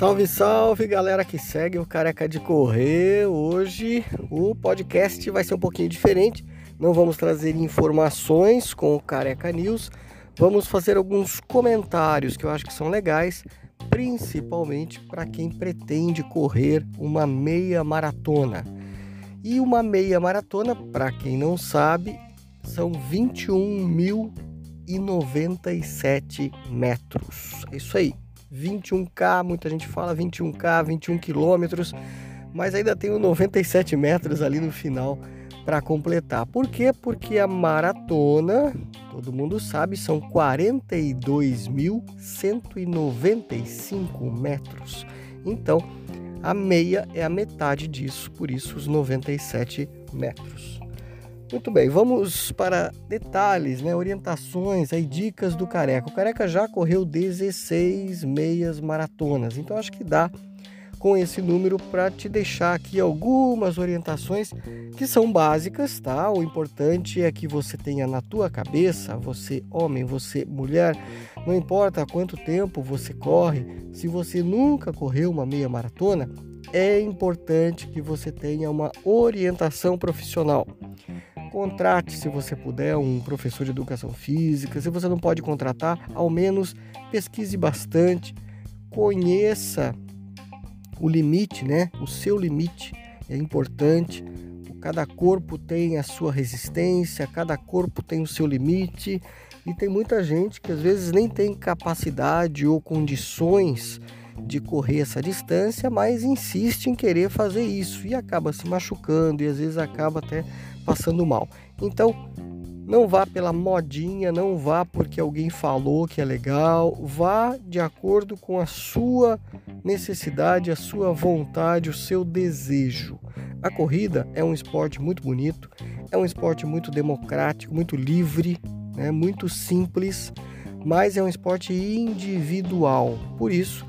Salve, salve galera que segue o Careca de Correr. Hoje o podcast vai ser um pouquinho diferente. Não vamos trazer informações com o Careca News. Vamos fazer alguns comentários que eu acho que são legais, principalmente para quem pretende correr uma meia maratona. E uma meia maratona, para quem não sabe, são 21.097 metros. É isso aí. 21K, muita gente fala 21K, 21 quilômetros, mas ainda tem 97 metros ali no final para completar. Por quê? Porque a maratona, todo mundo sabe, são 42.195 metros. Então, a meia é a metade disso, por isso os 97 metros. Muito bem, vamos para detalhes, né, orientações, aí, dicas do Careca. O Careca já correu 16 meias maratonas, então acho que dá com esse número para te deixar aqui algumas orientações que são básicas, tá? O importante é que você tenha na tua cabeça, você homem, você mulher, não importa quanto tempo você corre, se você nunca correu uma meia maratona, é importante que você tenha uma orientação profissional. Contrate, se você puder, um professor de educação física. Se você não pode contratar, ao menos pesquise bastante, conheça o limite, né? O seu limite é importante. Cada corpo tem a sua resistência, cada corpo tem o seu limite e tem muita gente que às vezes nem tem capacidade ou condições de correr essa distância, mas insiste em querer fazer isso e acaba se machucando e às vezes acaba até passando mal. Então, não vá pela modinha, não vá porque alguém falou que é legal, vá de acordo com a sua necessidade, a sua vontade, o seu desejo. A corrida é um esporte muito bonito, é um esporte muito democrático, muito livre, né? muito simples, mas é um esporte individual. Por isso,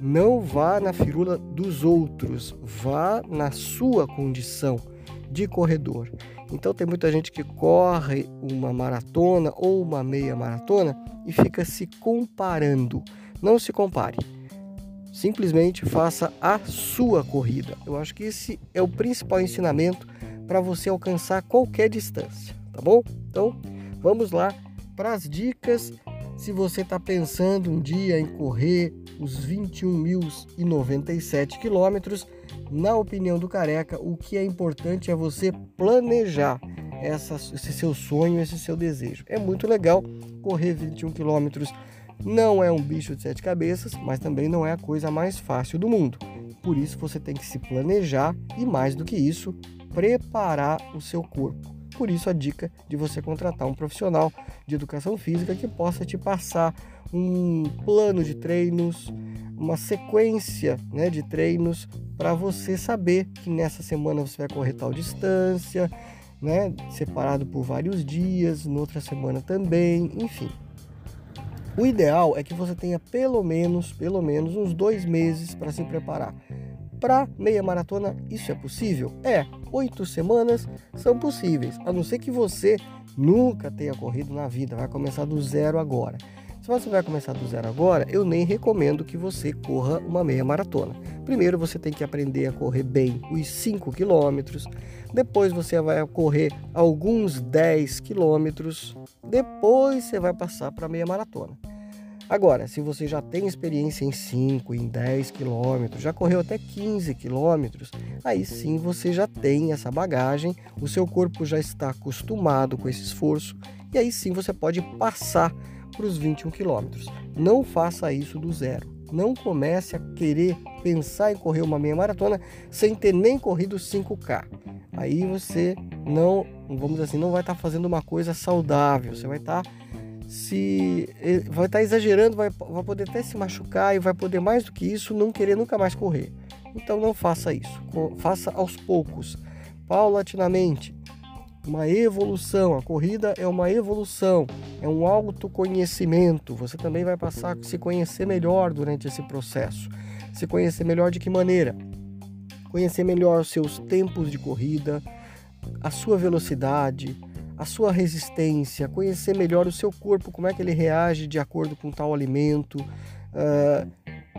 não vá na firula dos outros, vá na sua condição de corredor. Então tem muita gente que corre uma maratona ou uma meia maratona e fica se comparando. Não se compare. Simplesmente faça a sua corrida. Eu acho que esse é o principal ensinamento para você alcançar qualquer distância, tá bom? Então, vamos lá para as dicas. Se você está pensando um dia em correr os 21.097 quilômetros, na opinião do Careca, o que é importante é você planejar essa, esse seu sonho, esse seu desejo. É muito legal correr 21 quilômetros. Não é um bicho de sete cabeças, mas também não é a coisa mais fácil do mundo. Por isso você tem que se planejar e, mais do que isso, preparar o seu corpo. Por isso a dica de você contratar um profissional de educação física que possa te passar um plano de treinos, uma sequência né, de treinos para você saber que nessa semana você vai correr tal distância, né, separado por vários dias, noutra semana também, enfim. O ideal é que você tenha pelo menos, pelo menos uns dois meses para se preparar. Para meia maratona, isso é possível? É, oito semanas são possíveis, a não ser que você nunca tenha corrido na vida, vai começar do zero agora. Se você vai começar do zero agora, eu nem recomendo que você corra uma meia maratona. Primeiro você tem que aprender a correr bem os 5 quilômetros, depois você vai correr alguns 10 quilômetros, depois você vai passar para meia maratona. Agora, se você já tem experiência em 5, em 10 quilômetros, já correu até 15 quilômetros, aí sim você já tem essa bagagem, o seu corpo já está acostumado com esse esforço e aí sim você pode passar para os 21 quilômetros. Não faça isso do zero. Não comece a querer pensar em correr uma meia maratona sem ter nem corrido 5K. Aí você não, vamos dizer assim, não vai estar fazendo uma coisa saudável. Você vai estar se vai estar exagerando, vai, vai poder até se machucar e vai poder mais do que isso não querer nunca mais correr. Então não faça isso. Faça aos poucos, paulatinamente uma evolução. A corrida é uma evolução, é um autoconhecimento. Você também vai passar a se conhecer melhor durante esse processo. Se conhecer melhor de que maneira? Conhecer melhor os seus tempos de corrida, a sua velocidade, a sua resistência, conhecer melhor o seu corpo, como é que ele reage de acordo com tal alimento. Uh,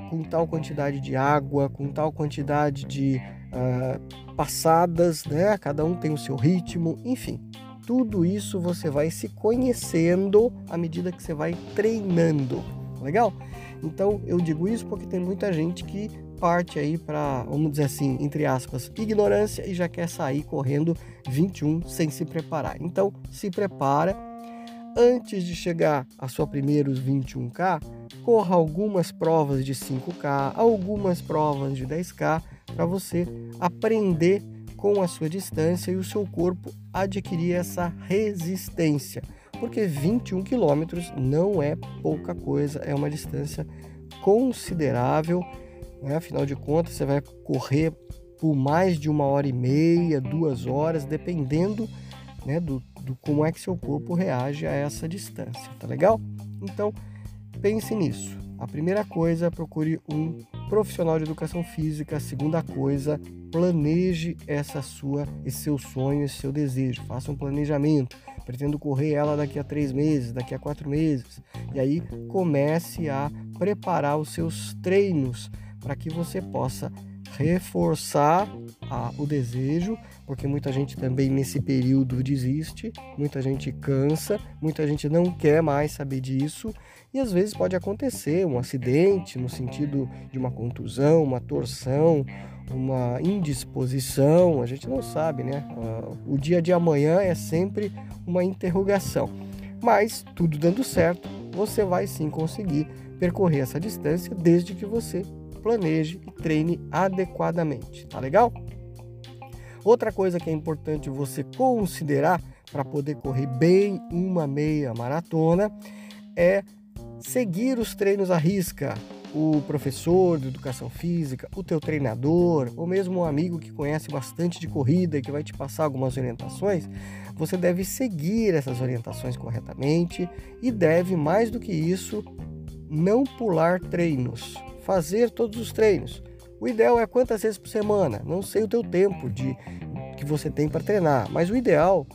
com tal quantidade de água, com tal quantidade de uh, passadas, né? Cada um tem o seu ritmo, enfim. Tudo isso você vai se conhecendo à medida que você vai treinando, legal? Então eu digo isso porque tem muita gente que parte aí para, vamos dizer assim, entre aspas, ignorância e já quer sair correndo 21 sem se preparar. Então se prepara antes de chegar a sua primeiros 21K, corra algumas provas de 5K, algumas provas de 10K para você aprender com a sua distância e o seu corpo adquirir essa resistência. Porque 21 quilômetros não é pouca coisa, é uma distância considerável. Né? Afinal de contas, você vai correr por mais de uma hora e meia, duas horas, dependendo né, do, do como é que seu corpo reage a essa distância, tá legal? Então, pense nisso. A primeira coisa, procure um profissional de educação física. A segunda coisa, planeje essa sua, esse seu sonho, esse seu desejo. Faça um planejamento. Pretendo correr ela daqui a três meses, daqui a quatro meses. E aí comece a preparar os seus treinos para que você possa reforçar a, o desejo, porque muita gente também nesse período desiste, muita gente cansa, muita gente não quer mais saber disso e às vezes pode acontecer um acidente no sentido de uma contusão, uma torção, uma indisposição, a gente não sabe, né? O dia de amanhã é sempre uma interrogação, mas tudo dando certo, você vai sim conseguir percorrer essa distância desde que você planeje e treine adequadamente, tá legal? Outra coisa que é importante você considerar para poder correr bem uma meia maratona é seguir os treinos à risca. O professor de educação física, o teu treinador, ou mesmo um amigo que conhece bastante de corrida e que vai te passar algumas orientações, você deve seguir essas orientações corretamente e deve, mais do que isso, não pular treinos fazer todos os treinos. O ideal é quantas vezes por semana. Não sei o teu tempo de que você tem para treinar, mas o ideal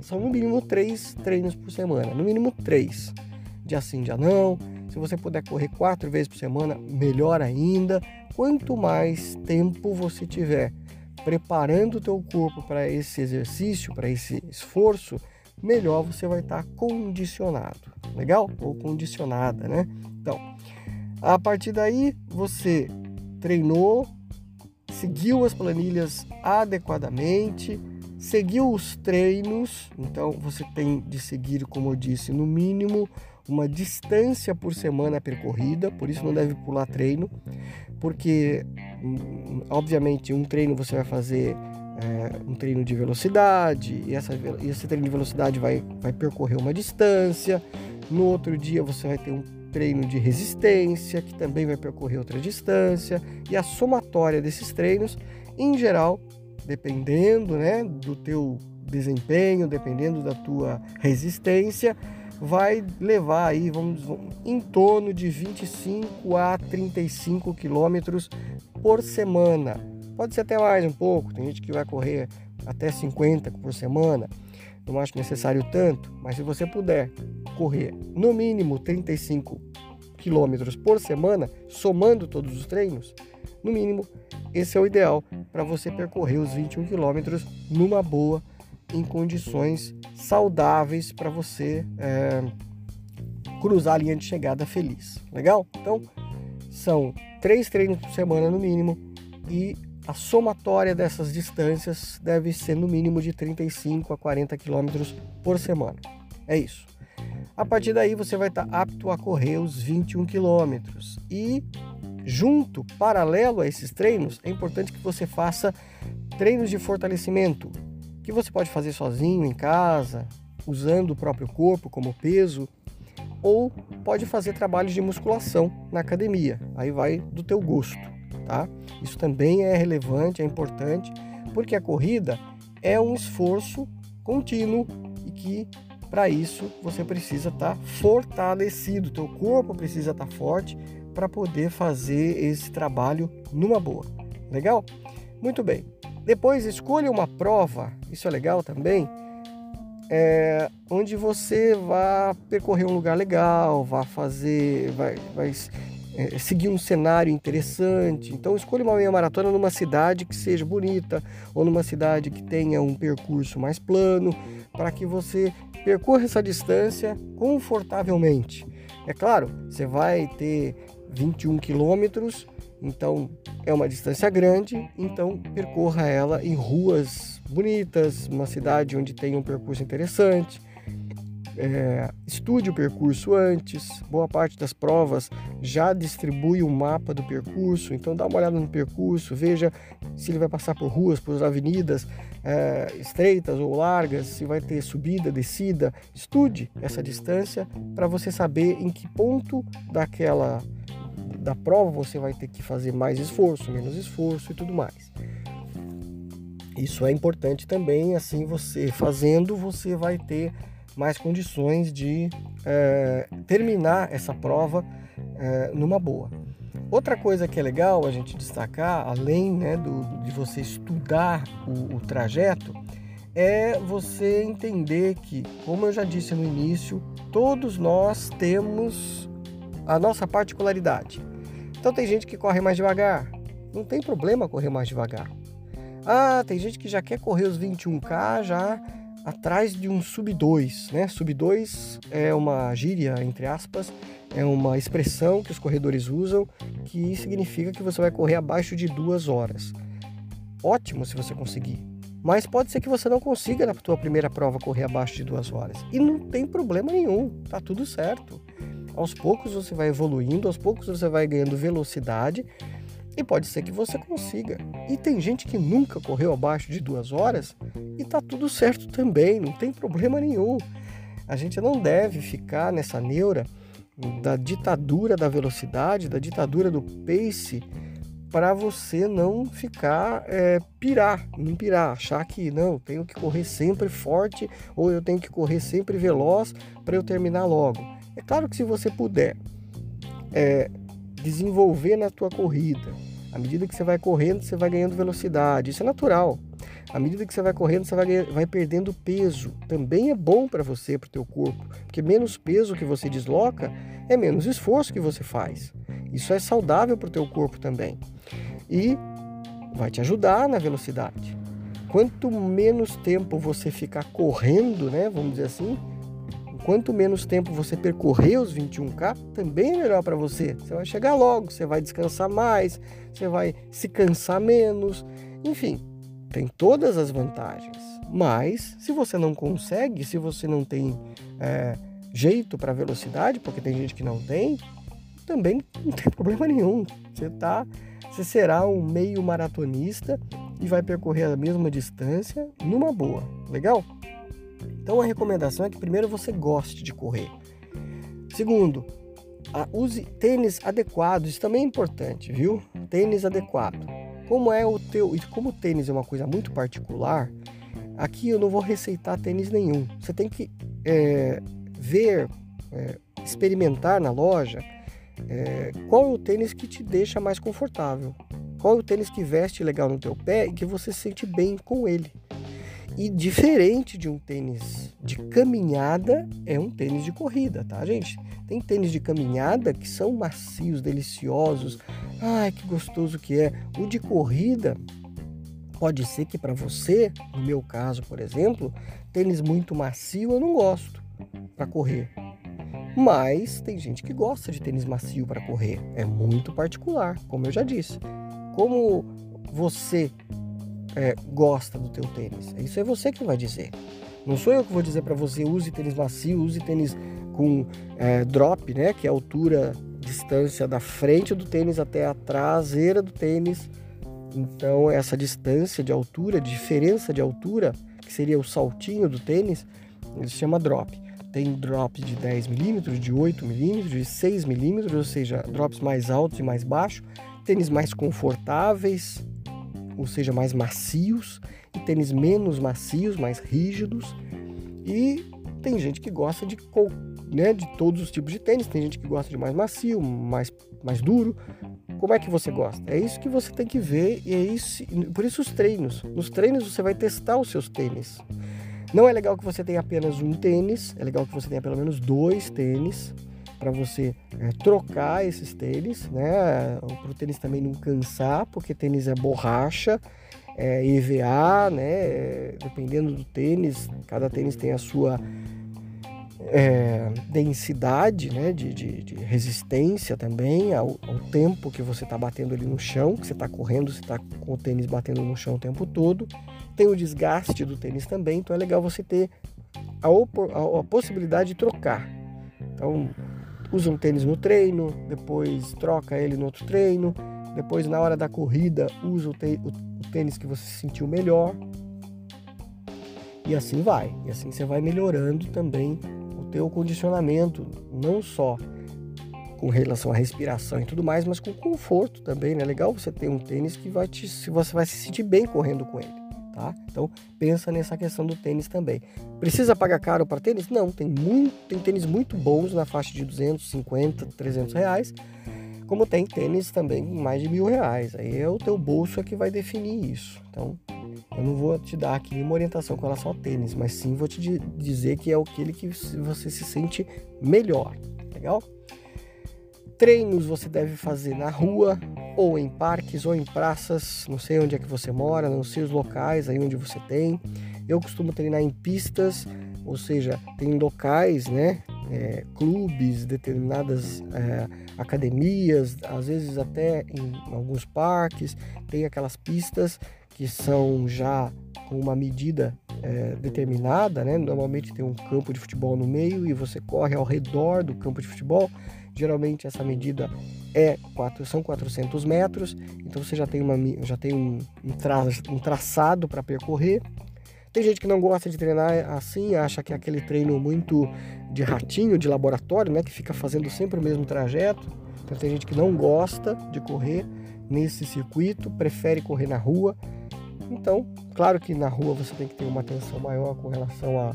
são no mínimo três treinos por semana, no mínimo três. Dia sim, dia não. Se você puder correr quatro vezes por semana, melhor ainda. Quanto mais tempo você tiver preparando o teu corpo para esse exercício, para esse esforço, melhor você vai estar condicionado. Legal? Ou condicionada, né? Então, a partir daí, você treinou, seguiu as planilhas adequadamente, seguiu os treinos, então você tem de seguir, como eu disse, no mínimo uma distância por semana percorrida, por isso não deve pular treino, porque hum, obviamente um treino você vai fazer é, um treino de velocidade, e essa, esse treino de velocidade vai, vai percorrer uma distância, no outro dia você vai ter um treino de resistência, que também vai percorrer outra distância, e a somatória desses treinos, em geral, dependendo né, do teu desempenho, dependendo da tua resistência, vai levar aí, vamos, em torno de 25 a 35 quilômetros por semana. Pode ser até mais um pouco, tem gente que vai correr até 50 por semana. Não acho necessário tanto, mas se você puder correr no mínimo 35 quilômetros por semana, somando todos os treinos, no mínimo, esse é o ideal para você percorrer os 21 quilômetros numa boa, em condições saudáveis para você é, cruzar a linha de chegada feliz. Legal? Então, são três treinos por semana no mínimo e a somatória dessas distâncias deve ser no mínimo de 35 a 40 quilômetros por semana. É isso. A partir daí você vai estar apto a correr os 21 quilômetros. E junto, paralelo a esses treinos, é importante que você faça treinos de fortalecimento, que você pode fazer sozinho em casa, usando o próprio corpo como peso, ou pode fazer trabalhos de musculação na academia. Aí vai do teu gosto, tá? Isso também é relevante, é importante, porque a corrida é um esforço contínuo e que para isso, você precisa estar tá fortalecido, teu corpo precisa estar tá forte para poder fazer esse trabalho numa boa. Legal? Muito bem. Depois escolha uma prova, isso é legal também, é, onde você vá percorrer um lugar legal, vá fazer, vai, vai é, seguir um cenário interessante. Então escolha uma meia maratona numa cidade que seja bonita ou numa cidade que tenha um percurso mais plano, para que você percorra essa distância confortavelmente. É claro, você vai ter 21 quilômetros, então é uma distância grande, então percorra ela em ruas bonitas, uma cidade onde tem um percurso interessante é, estude o percurso antes. Boa parte das provas já distribui um mapa do percurso, então dá uma olhada no percurso, veja se ele vai passar por ruas, por avenidas é, estreitas ou largas, se vai ter subida, descida. Estude essa distância para você saber em que ponto daquela da prova você vai ter que fazer mais esforço, menos esforço e tudo mais. Isso é importante também, assim você fazendo, você vai ter mais condições de é, terminar essa prova é, numa boa. Outra coisa que é legal a gente destacar, além né, do, de você estudar o, o trajeto, é você entender que, como eu já disse no início, todos nós temos a nossa particularidade. Então tem gente que corre mais devagar, não tem problema correr mais devagar. Ah, tem gente que já quer correr os 21K já atrás de um sub 2, né? Sub 2 é uma gíria, entre aspas, é uma expressão que os corredores usam que significa que você vai correr abaixo de duas horas. Ótimo se você conseguir. Mas pode ser que você não consiga na sua primeira prova correr abaixo de duas horas. E não tem problema nenhum, tá tudo certo. Aos poucos você vai evoluindo, aos poucos você vai ganhando velocidade e pode ser que você consiga. E tem gente que nunca correu abaixo de duas horas e tá tudo certo também, não tem problema nenhum. A gente não deve ficar nessa neura da ditadura da velocidade, da ditadura do pace, para você não ficar é, pirar, não pirar, achar que não, tenho que correr sempre forte ou eu tenho que correr sempre veloz para eu terminar logo. É claro que se você puder é, desenvolver na tua corrida. À medida que você vai correndo, você vai ganhando velocidade. Isso é natural. À medida que você vai correndo, você vai, vai perdendo peso. Também é bom para você, para o teu corpo. Porque menos peso que você desloca, é menos esforço que você faz. Isso é saudável para o teu corpo também. E vai te ajudar na velocidade. Quanto menos tempo você ficar correndo, né, vamos dizer assim, quanto menos tempo você percorrer os 21K, também é melhor para você. Você vai chegar logo, você vai descansar mais, você vai se cansar menos. Enfim, tem todas as vantagens. Mas, se você não consegue, se você não tem é, jeito para velocidade, porque tem gente que não tem, também não tem problema nenhum. Você tá, você será um meio maratonista e vai percorrer a mesma distância numa boa. Legal? Então a recomendação é que primeiro você goste de correr. Segundo, use tênis adequados, isso também é importante, viu? Tênis adequado. Como é o teu, e como o tênis é uma coisa muito particular, aqui eu não vou receitar tênis nenhum. Você tem que é, ver, é, experimentar na loja é, qual é o tênis que te deixa mais confortável. Qual é o tênis que veste legal no teu pé e que você se sente bem com ele. E diferente de um tênis de caminhada, é um tênis de corrida, tá, gente? Tem tênis de caminhada que são macios, deliciosos. Ai, que gostoso que é. O de corrida pode ser que para você, no meu caso, por exemplo, tênis muito macio eu não gosto para correr. Mas tem gente que gosta de tênis macio para correr. É muito particular, como eu já disse. Como você é, gosta do teu tênis. Isso é você que vai dizer. Não sou eu que vou dizer para você use tênis macio, use tênis com é, drop, né, que é a altura, distância da frente do tênis até a traseira do tênis. Então essa distância de altura, diferença de altura, que seria o saltinho do tênis, ele chama drop. Tem drop de 10 milímetros, de 8 milímetros, de 6 milímetros, ou seja, drops mais altos e mais baixos, tênis mais confortáveis, ou seja, mais macios, e tênis menos macios, mais rígidos. E tem gente que gosta de, né, de todos os tipos de tênis, tem gente que gosta de mais macio, mais, mais duro. Como é que você gosta? É isso que você tem que ver e é isso, por isso os treinos. Nos treinos você vai testar os seus tênis. Não é legal que você tenha apenas um tênis, é legal que você tenha pelo menos dois tênis para você é, trocar esses tênis, né? Para o tênis também não cansar, porque tênis é borracha, é EVA, né? Dependendo do tênis, cada tênis tem a sua é, densidade, né? De, de, de, resistência também ao, ao tempo que você está batendo ali no chão, que você está correndo, você está com o tênis batendo no chão o tempo todo tem o desgaste do tênis também, então é legal você ter a, a, a possibilidade de trocar. Então, usa um tênis no treino, depois troca ele no outro treino, depois na hora da corrida usa o, o tênis que você se sentiu melhor. E assim vai. E assim você vai melhorando também o teu condicionamento, não só com relação à respiração e tudo mais, mas com conforto também, né? É legal você ter um tênis que vai te, você vai se sentir bem correndo com ele tá? Então pensa nessa questão do tênis também. Precisa pagar caro para tênis? Não, tem muito, tem tênis muito bons na faixa de 250, 300 reais, como tem tênis também mais de mil reais. Aí é o teu bolso é que vai definir isso. Então eu não vou te dar aqui uma orientação com relação ao tênis, mas sim vou te dizer que é aquele que você se sente melhor, legal? Treinos você deve fazer na rua, ou em parques, ou em praças, não sei onde é que você mora, não sei os locais aí onde você tem. Eu costumo treinar em pistas, ou seja, tem locais, né? É, clubes, determinadas é, academias, às vezes até em alguns parques, tem aquelas pistas que são já com uma medida é, determinada, né? Normalmente tem um campo de futebol no meio e você corre ao redor do campo de futebol. Geralmente essa medida é quatro, são 400 metros, então você já tem, uma, já tem um, um, tra, um traçado para percorrer. Tem gente que não gosta de treinar assim, acha que é aquele treino muito de ratinho, de laboratório, né, que fica fazendo sempre o mesmo trajeto. Então tem gente que não gosta de correr nesse circuito, prefere correr na rua. Então, claro que na rua você tem que ter uma atenção maior com relação a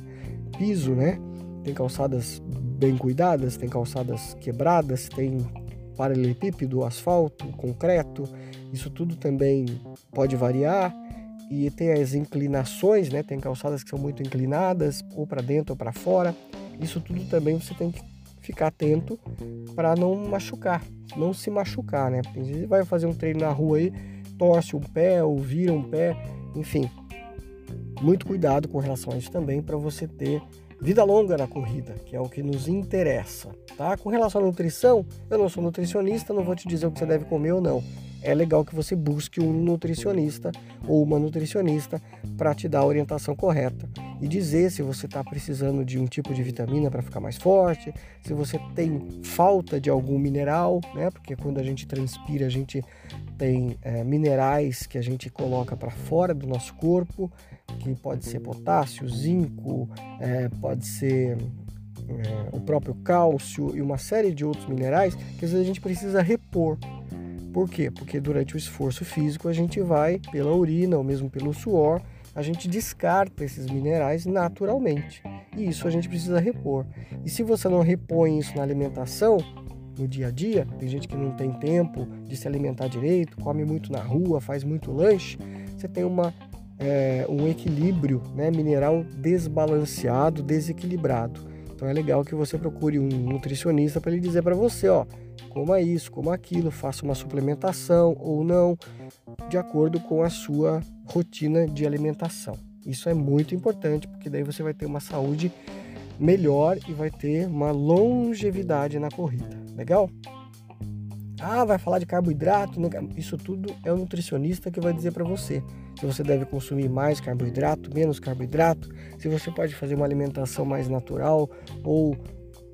piso, né? Tem calçadas bem cuidadas, tem calçadas quebradas, tem paralelepípedo, asfalto, concreto, isso tudo também pode variar e tem as inclinações, né? Tem calçadas que são muito inclinadas, ou para dentro ou para fora. Isso tudo também você tem que ficar atento para não machucar, não se machucar, né? Porque vezes vai fazer um treino na rua aí, torce um pé ou vira um pé, enfim. Muito cuidado com relação a isso também para você ter vida longa na corrida, que é o que nos interessa, tá? Com relação à nutrição, eu não sou nutricionista, não vou te dizer o que você deve comer ou não. É legal que você busque um nutricionista ou uma nutricionista para te dar a orientação correta e dizer se você está precisando de um tipo de vitamina para ficar mais forte, se você tem falta de algum mineral, né? Porque quando a gente transpira, a gente tem é, minerais que a gente coloca para fora do nosso corpo que pode ser potássio, zinco, é, pode ser é, o próprio cálcio e uma série de outros minerais que às vezes a gente precisa repor. Por quê? Porque durante o esforço físico a gente vai pela urina ou mesmo pelo suor, a gente descarta esses minerais naturalmente. E isso a gente precisa repor. E se você não repõe isso na alimentação, no dia a dia, tem gente que não tem tempo de se alimentar direito, come muito na rua, faz muito lanche, você tem uma é, um equilíbrio né, mineral desbalanceado, desequilibrado. Então é legal que você procure um nutricionista para ele dizer para você, ó, coma isso, coma aquilo, faça uma suplementação ou não, de acordo com a sua rotina de alimentação. Isso é muito importante porque daí você vai ter uma saúde melhor e vai ter uma longevidade na corrida. Legal? Ah, vai falar de carboidrato? Isso tudo é o nutricionista que vai dizer para você. Se você deve consumir mais carboidrato, menos carboidrato, se você pode fazer uma alimentação mais natural ou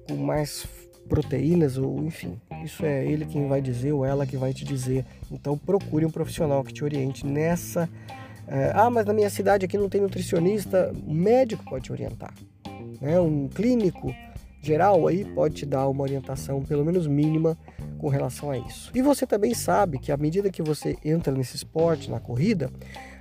com mais proteínas ou enfim. Isso é ele quem vai dizer ou ela que vai te dizer. Então procure um profissional que te oriente nessa. É, ah, mas na minha cidade aqui não tem nutricionista. Um médico pode te orientar. Né? Um clínico geral aí pode te dar uma orientação, pelo menos mínima, com relação a isso. E você também sabe que à medida que você entra nesse esporte, na corrida,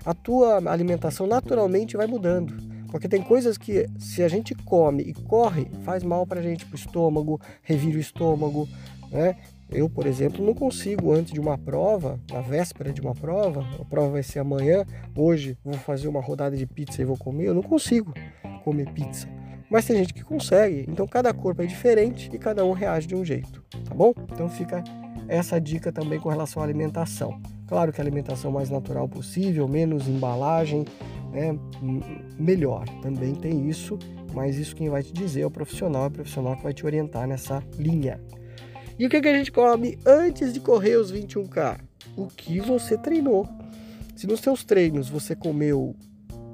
a tua alimentação naturalmente vai mudando. Porque tem coisas que, se a gente come e corre, faz mal para a gente, para o estômago, revira o estômago, né? Eu, por exemplo, não consigo antes de uma prova, na véspera de uma prova, a prova vai ser amanhã, hoje vou fazer uma rodada de pizza e vou comer, eu não consigo comer pizza. Mas tem gente que consegue, então cada corpo é diferente e cada um reage de um jeito, tá bom? Então fica essa dica também com relação à alimentação. Claro que a alimentação mais natural possível, menos embalagem, né, melhor. Também tem isso, mas isso quem vai te dizer é o profissional, é o profissional que vai te orientar nessa linha. E o que, que a gente come antes de correr os 21K? O que você treinou. Se nos seus treinos você comeu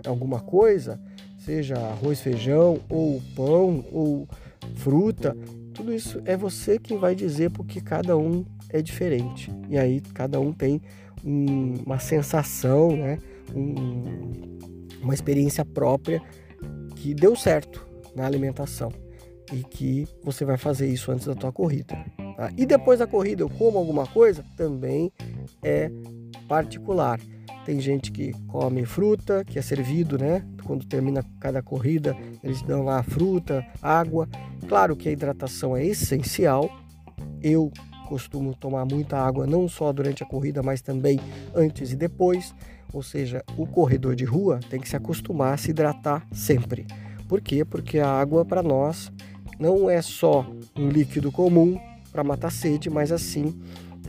alguma coisa, seja arroz, feijão, ou pão, ou fruta, tudo isso é você quem vai dizer porque cada um é diferente. E aí cada um tem um, uma sensação, né? Um, uma experiência própria que deu certo na alimentação e que você vai fazer isso antes da tua corrida. Tá? E depois da corrida eu como alguma coisa também é particular. Tem gente que come fruta, que é servido, né? Quando termina cada corrida, eles dão lá fruta, água. Claro que a hidratação é essencial. Eu costumo tomar muita água não só durante a corrida, mas também antes e depois. Ou seja, o corredor de rua tem que se acostumar a se hidratar sempre. Por quê? Porque a água para nós não é só um líquido comum para matar sede, mas assim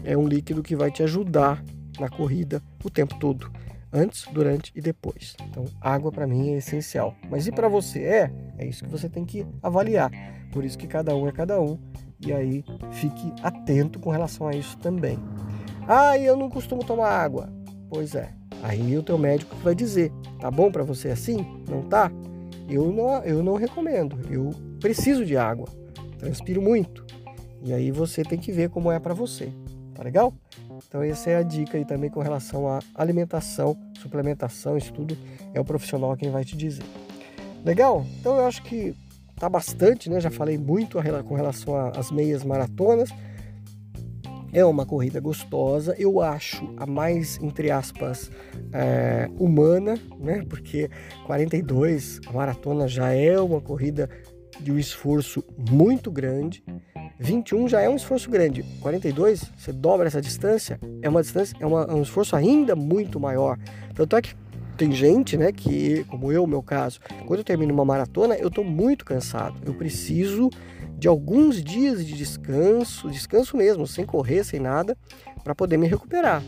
é um líquido que vai te ajudar na corrida o tempo todo, antes, durante e depois. Então, água para mim é essencial. Mas e para você é? É isso que você tem que avaliar. Por isso que cada um é cada um. E aí fique atento com relação a isso também. Ah, eu não costumo tomar água. Pois é. Aí o teu médico vai dizer, tá bom para você assim? Não tá? Eu não, eu não recomendo. Eu preciso de água. Transpiro muito. E aí você tem que ver como é para você. Tá legal? Então essa é a dica aí também com relação à alimentação, suplementação, isso tudo é o profissional quem vai te dizer. Legal? Então eu acho que tá bastante, né? Já falei muito com relação às meias maratonas. É uma corrida gostosa, eu acho a mais, entre aspas, é, humana, né? Porque 42, a maratona já é uma corrida de um esforço muito grande. 21 já é um esforço grande. 42, você dobra essa distância, é uma distância, é, uma, é um esforço ainda muito maior. Tanto é que tem gente, né, que, como eu, meu caso, quando eu termino uma maratona, eu estou muito cansado. Eu preciso de alguns dias de descanso, descanso mesmo, sem correr, sem nada, para poder me recuperar.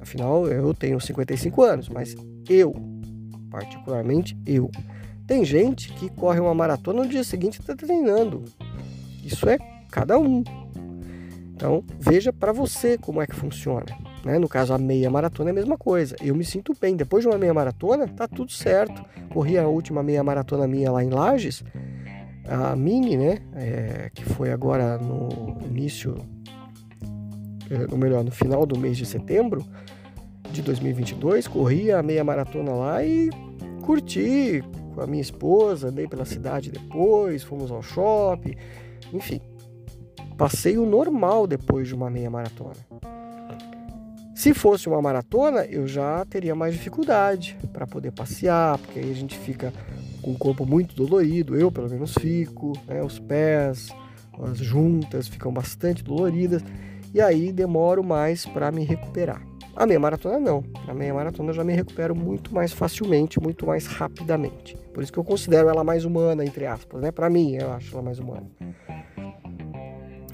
Afinal, eu tenho 55 anos, mas eu, particularmente eu, tem gente que corre uma maratona no dia seguinte está treinando. Isso é cada um. Então, veja para você como é que funciona. Né? No caso, a meia maratona é a mesma coisa. Eu me sinto bem. Depois de uma meia maratona, tá tudo certo. Corri a última meia maratona minha lá em Lages, a mini, né? É, que foi agora no início, é, ou melhor, no final do mês de setembro de 2022. Corri a meia maratona lá e curti com a minha esposa, andei pela cidade depois, fomos ao shopping, enfim. Passeio normal depois de uma meia maratona. Se fosse uma maratona, eu já teria mais dificuldade para poder passear, porque aí a gente fica com o corpo muito dolorido, eu pelo menos fico, né? os pés, as juntas ficam bastante doloridas e aí demoro mais para me recuperar. A meia maratona não. A meia maratona eu já me recupero muito mais facilmente, muito mais rapidamente. Por isso que eu considero ela mais humana, entre aspas, né? Para mim, eu acho ela mais humana.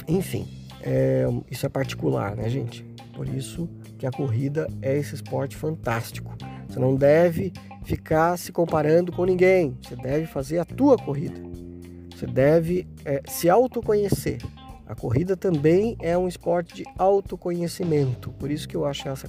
Enfim, é, isso é particular, né, gente? Por isso que a corrida é esse esporte fantástico. Você não deve ficar se comparando com ninguém. Você deve fazer a tua corrida. Você deve é, se autoconhecer. A corrida também é um esporte de autoconhecimento. Por isso que eu acho essa,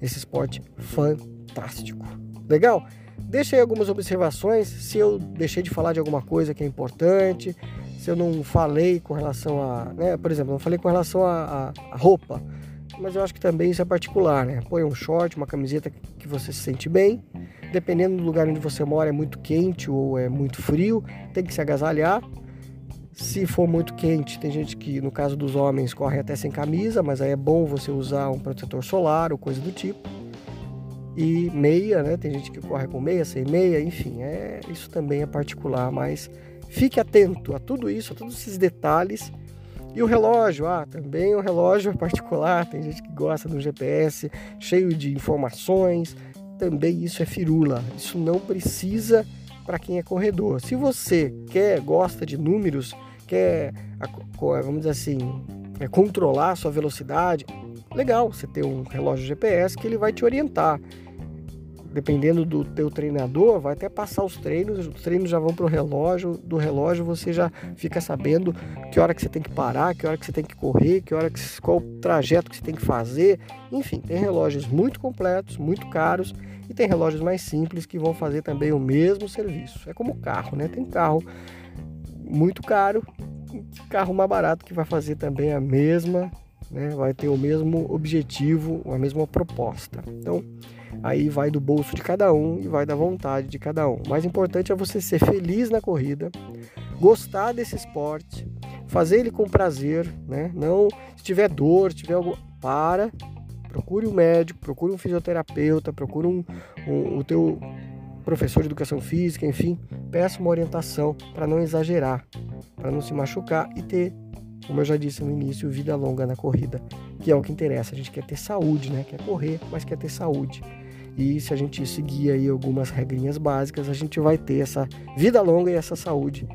esse esporte fantástico. Legal? Deixa aí algumas observações. Se eu deixei de falar de alguma coisa que é importante, se eu não falei com relação a, né, por exemplo, não falei com relação a, a, a roupa mas eu acho que também isso é particular, né? Põe um short, uma camiseta que você se sente bem. Dependendo do lugar onde você mora, é muito quente ou é muito frio, tem que se agasalhar. Se for muito quente, tem gente que, no caso dos homens, corre até sem camisa, mas aí é bom você usar um protetor solar ou coisa do tipo. E meia, né? Tem gente que corre com meia, sem meia, enfim, é, isso também é particular, mas fique atento a tudo isso, a todos esses detalhes e o relógio, ah, também o relógio é particular, tem gente que gosta do GPS cheio de informações, também isso é firula. Isso não precisa para quem é corredor. Se você quer, gosta de números, quer, vamos dizer assim, é, controlar a sua velocidade, legal, você tem um relógio GPS que ele vai te orientar dependendo do teu treinador, vai até passar os treinos, os treinos já vão para o relógio, do relógio você já fica sabendo que hora que você tem que parar, que hora que você tem que correr, que hora que qual trajeto que você tem que fazer. Enfim, tem relógios muito completos, muito caros e tem relógios mais simples que vão fazer também o mesmo serviço. É como carro, né? Tem carro muito caro, carro mais barato que vai fazer também a mesma, né? Vai ter o mesmo objetivo, a mesma proposta. Então, Aí vai do bolso de cada um e vai da vontade de cada um. O mais importante é você ser feliz na corrida, gostar desse esporte, fazer ele com prazer, né? Não se tiver dor, se tiver algo, para, procure um médico, procure um fisioterapeuta, procure um, um, o teu professor de educação física, enfim, peça uma orientação para não exagerar, para não se machucar e ter, como eu já disse no início, vida longa na corrida, que é o que interessa. A gente quer ter saúde, né? Quer correr, mas quer ter saúde. E se a gente seguir aí algumas regrinhas básicas, a gente vai ter essa vida longa e essa saúde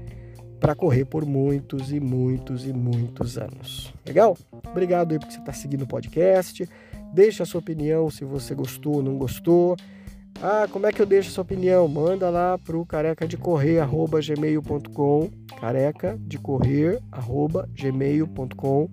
para correr por muitos e muitos e muitos anos. Legal? Obrigado aí porque você está seguindo o podcast. Deixa a sua opinião se você gostou ou não gostou. Ah, como é que eu deixo sua opinião? Manda lá pro careca de correr gmail.com careca de correr gmail.com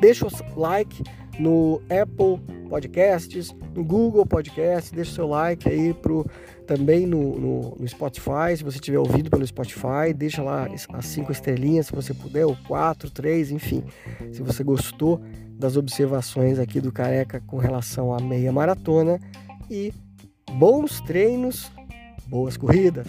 Deixa o like no Apple Podcasts, no Google Podcasts, deixa o seu like aí pro, também no, no, no, Spotify, se você tiver ouvido pelo Spotify, deixa lá as cinco estrelinhas se você puder, ou quatro, três, enfim, se você gostou das observações aqui do Careca com relação à meia maratona e bons treinos, boas corridas.